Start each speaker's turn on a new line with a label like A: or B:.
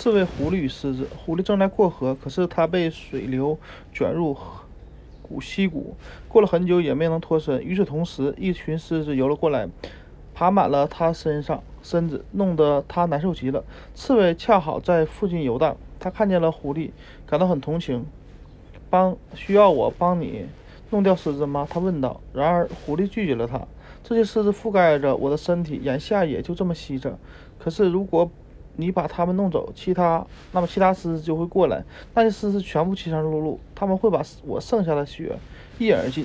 A: 刺猬、狐狸与狮子。狐狸正在过河，可是它被水流卷入谷溪谷，过了很久也没能脱身。与此同时，一群狮子游了过来，爬满了它身上身子，弄得它难受极了。刺猬恰好在附近游荡，它看见了狐狸，感到很同情，帮需要我帮你弄掉狮子吗？他问道。然而狐狸拒绝了他。这些狮子覆盖着我的身体，眼下也就这么吸着。可是如果你把他们弄走，其他那么其他狮子就会过来，那些狮子全部饥肠辘辘，他们会把我剩下的血一饮而尽。